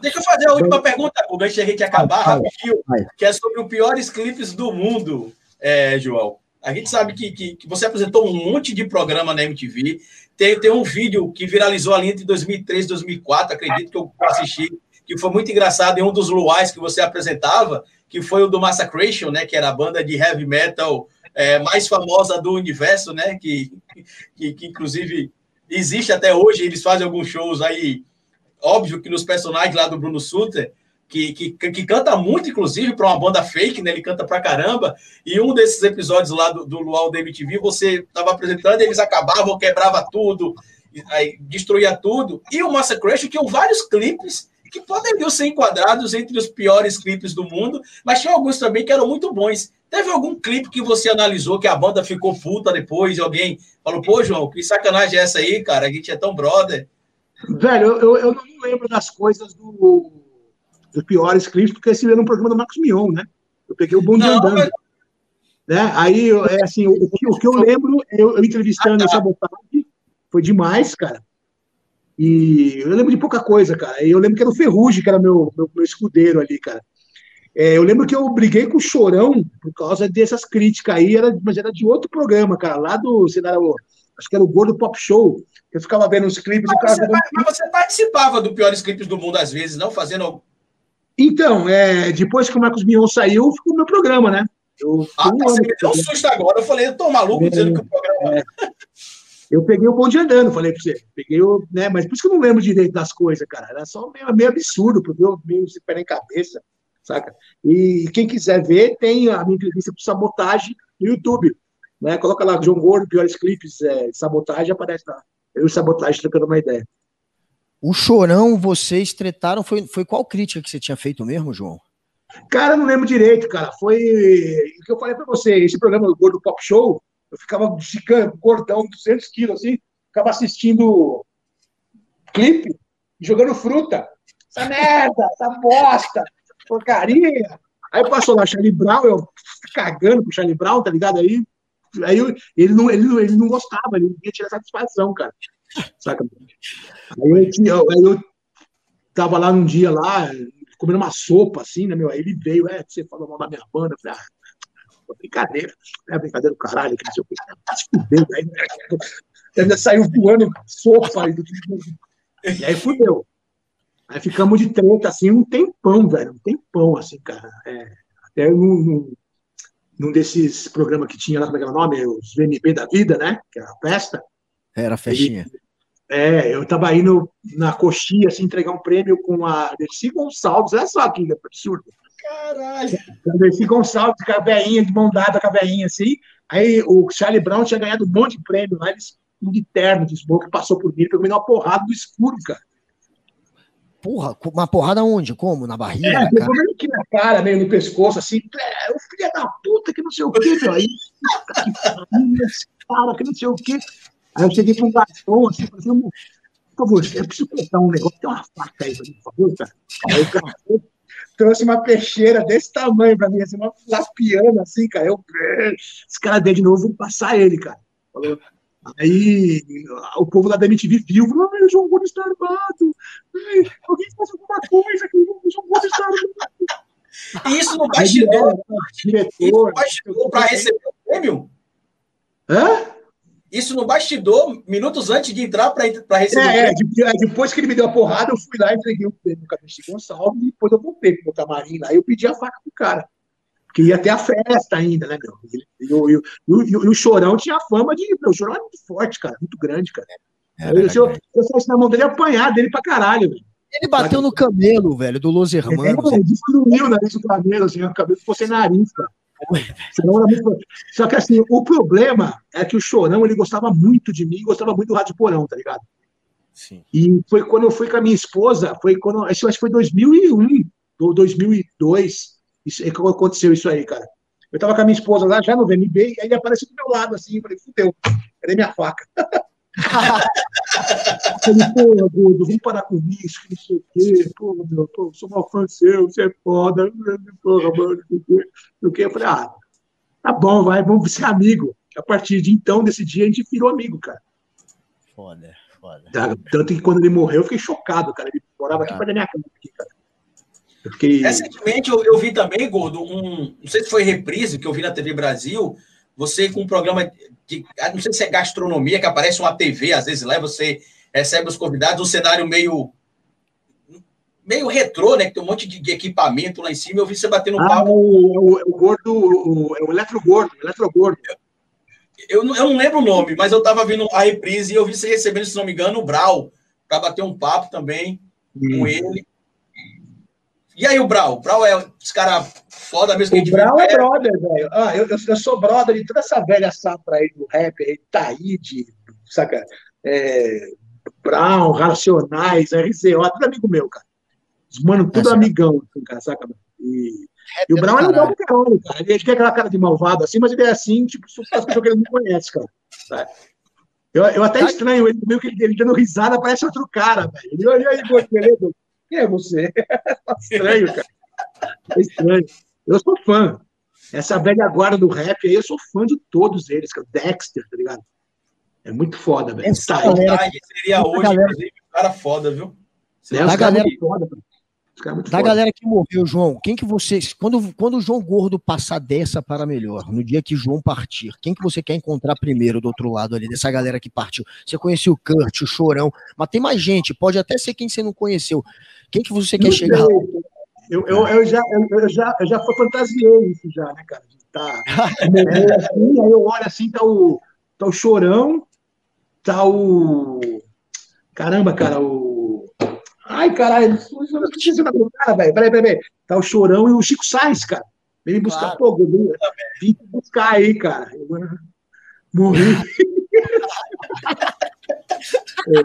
Deixa eu fazer a última pergunta, o antes de a gente acabar rapidinho, que é sobre os piores clipes do mundo, é, João. A gente sabe que, que, que, você apresentou um monte de programa na MTV. Tem, tem um vídeo que viralizou ali entre 2003 e 2004, acredito que eu assisti, que foi muito engraçado em um dos luais que você apresentava, que foi o do Massacration, né? Que era a banda de heavy metal é, mais famosa do universo, né? Que, que, que, inclusive existe até hoje. Eles fazem alguns shows aí, óbvio que nos personagens lá do Bruno Suter, que, que, que canta muito, inclusive, para uma banda fake, né? Ele canta pra caramba. E um desses episódios lá do, do Luau da MTV, você estava apresentando, eles acabavam, quebrava tudo, aí, destruía tudo. E o Massacration tinham vários clipes que poderiam ser enquadrados entre os piores clipes do mundo, mas tinha alguns também que eram muito bons. Teve algum clipe que você analisou que a banda ficou puta depois e alguém falou, pô, João, que sacanagem é essa aí, cara? A gente é tão brother. Velho, eu, eu não lembro das coisas do, dos piores clipes, porque esse era um programa do Marcos Mion, né? Eu peguei o Bom de Andando. Mas... Né? Aí, é assim, o, o, que, o que eu lembro, eu, eu entrevistando ah, tá. Sabotagem, foi demais, cara. E eu lembro de pouca coisa, cara. Eu lembro que era o Ferrugem, que era meu, meu, meu escudeiro ali, cara. É, eu lembro que eu briguei com o Chorão por causa dessas críticas aí, era, mas era de outro programa, cara, lá do, sei lá, acho que era o Gordo Pop Show, eu ficava vendo os clipes. Mas, você, mas você participava do Piores Clipes do Mundo às vezes, não? Fazendo. Então, é, depois que o Marcos Mion saiu, ficou o meu programa, né? Eu, ah, um você me deu um susto agora. Eu falei, eu tô maluco é, dizendo que o programa. É. Eu peguei o bonde andando, falei pra você. Peguei o, né, mas por isso que eu não lembro direito das coisas, cara. Era só meio, meio absurdo, porque eu meio se pé em cabeça, saca? E quem quiser ver, tem a minha entrevista com sabotagem no YouTube. Né? Coloca lá João Gordo, piores clipes, é, sabotagem, aparece lá. Eu e o sabotagem trocando uma ideia. O Chorão, vocês tretaram, foi, foi qual crítica que você tinha feito mesmo, João? Cara, não lembro direito, cara. Foi o que eu falei para você. Esse programa do Gordo Pop Show, eu ficava gigante, gordão, 200 quilos, assim, ficava assistindo clipe jogando fruta. Essa merda, essa bosta, porcaria. Aí passou lá Charlie Brown, eu cagando pro Charlie Brown, tá ligado? Aí, aí eu, ele, não, ele, não, ele não gostava, ele não ia tirar satisfação, cara. Saca? Aí eu, aí eu tava lá num dia lá, comendo uma sopa, assim, né, meu? Aí ele veio, é, você falou mal da minha banda. Eu falei, ah, brincadeira. É brincadeira do caralho, que não sei o que. Tá se fudendo. Aí ainda saiu voando sopa. E aí fudeu. Aí ficamos de treta, assim, um tempão, velho. Um tempão, assim, cara. É, até num, num desses programas que tinha lá, como é que era o nome? Os VMP da vida, né? Que era a festa. Era a festinha. é, eu tava indo na coxinha, assim, entregar um prêmio com a Dercy Gonçalves. Olha só que absurdo. Caralho! Dercy Gonçalves, com a veinha, de mão dada com a veinha, assim. Aí o Charlie Brown tinha ganhado um monte de prêmio lá, eles de terno, de smoke, passou por mim, pegou me uma porrada do escuro, cara. Porra, uma porrada onde? Como? Na barriga? É, pegou meio aqui na cara, meio no pescoço, assim, é, o filho da puta, que não sei o quê, meu. Aí, que cara, que não sei o quê. Aí eu cheguei com um garçom, assim, falei, por favor, eu preciso contar um negócio, tem uma faca aí, por favor, cara. Aí o garçom trouxe uma peixeira desse tamanho pra mim, assim, uma lapiana, assim, cara. Eu, esse cara veio de novo, vou passar ele, cara. Falou. Aí o povo lá da MTV viu, falou, ah, o João Gordo está armado. alguém faz alguma coisa aqui, o João Gordo está armado. Isso no bastidor. Diretor, isso no bastidor para receber o prêmio? Hã? Isso no bastidor, minutos antes de entrar para receber é, é, depois que ele me deu a porrada, eu fui lá, entreguei o prêmio no Cabeça Gonçalves e depois eu voltei pro meu camarim lá e eu pedi a faca pro cara. Porque ia ter a festa ainda, né, meu? E, o, e, o, e o Chorão tinha fama de. Meu, o Chorão era muito forte, cara, muito grande, cara. É, eu, se eu, eu fosse na mão dele, ia apanhar dele pra caralho, velho. Ele bateu no camelo, velho, do Los Hermanos. É, destruiu o nariz do camelo, assim, o cabelo ficou sem nariz, cara. Só que assim, o problema é que o Chorão ele gostava muito de mim, gostava muito do Rádio Porão, tá ligado? Sim. E foi quando eu fui com a minha esposa, foi quando, acho que foi 2001 ou 2002, isso, é que aconteceu isso aí, cara. Eu tava com a minha esposa lá, já no VMB, e aí ele apareceu do meu lado, assim, eu falei, fudeu, cadê minha faca? falei, pô, gordo, vamos parar com isso, que não sei o quê, pô, meu, pô, sou mal fã seu, você é foda, porra, mano, não sei. Eu falei, ah, tá bom, vai, vamos ser amigo. A partir de então, desse dia, a gente virou amigo, cara. Foda, foda. Tanto que quando ele morreu, eu fiquei chocado, cara. Ele morava aqui perto da minha casa, aqui, cara. Eu fiquei... Recentemente eu, eu, vi também, Gordo, um. Não sei se foi reprise que eu vi na TV Brasil. Você com um programa de. Ah, não sei se é gastronomia, que aparece uma TV, às vezes lá, você recebe os convidados, um cenário meio. Meio retrô, né? Que tem um monte de, equipamento lá em cima. Eu vi você batendo ah, papo. O, o, o gordo, o, é o eletrogordo, eletrogordo. Eu, eu não lembro o nome, mas eu estava vendo a reprise e eu vi você recebendo, se não me engano, o Brau, para bater um papo também hum. com ele. E aí, o Brau? O Brau é os cara foda mesmo que a gente O Brau é brother, velho. Ah, eu, eu, eu, sou brother de toda essa velha safra aí do rap, aí, Taíde, saca? É, Brown, Racionais, RCO, tudo amigo meu, cara. Os mano, tudo é amigão, assim, cara, saca? E, e o Brown é legal pra caralho, cara. Ele tem aquela cara de malvado assim, mas ele é assim, tipo, as pessoas que ele não conhece, cara. Eu, eu até estranho ele, meio que ele, ele dando risada, parece outro cara, velho. Ele olha aí, beleza? Quem é você? É estranho, cara. É estranho. Eu sou fã. Essa velha guarda do rap aí, eu sou fã de todos eles, cara. Dexter, tá ligado? É muito foda, velho. Essa tá, galera, seria hoje, galera... inclusive, um cara foda, viu? É, da galera foda, da galera que morreu, João, quem que vocês, quando, quando o João Gordo passar dessa para melhor, no dia que João partir, quem que você quer encontrar primeiro do outro lado ali, dessa galera que partiu? Você conheceu o Kurt, o Chorão, mas tem mais gente, pode até ser quem você não conheceu. Quem que você quer chegar lá? Eu, eu, eu, já, eu, já, eu já fantasiei isso já, né, cara? Tá, assim, aí eu olho assim, tá o, tá o Chorão, tá o... Caramba, cara, o... Ai, caralho, eu não tinha do cara, velho. Peraí, peraí, peraí. Tá o Chorão e o Chico Sainz, cara. vem buscar, claro. vem vim buscar aí, cara. Eu morri. é.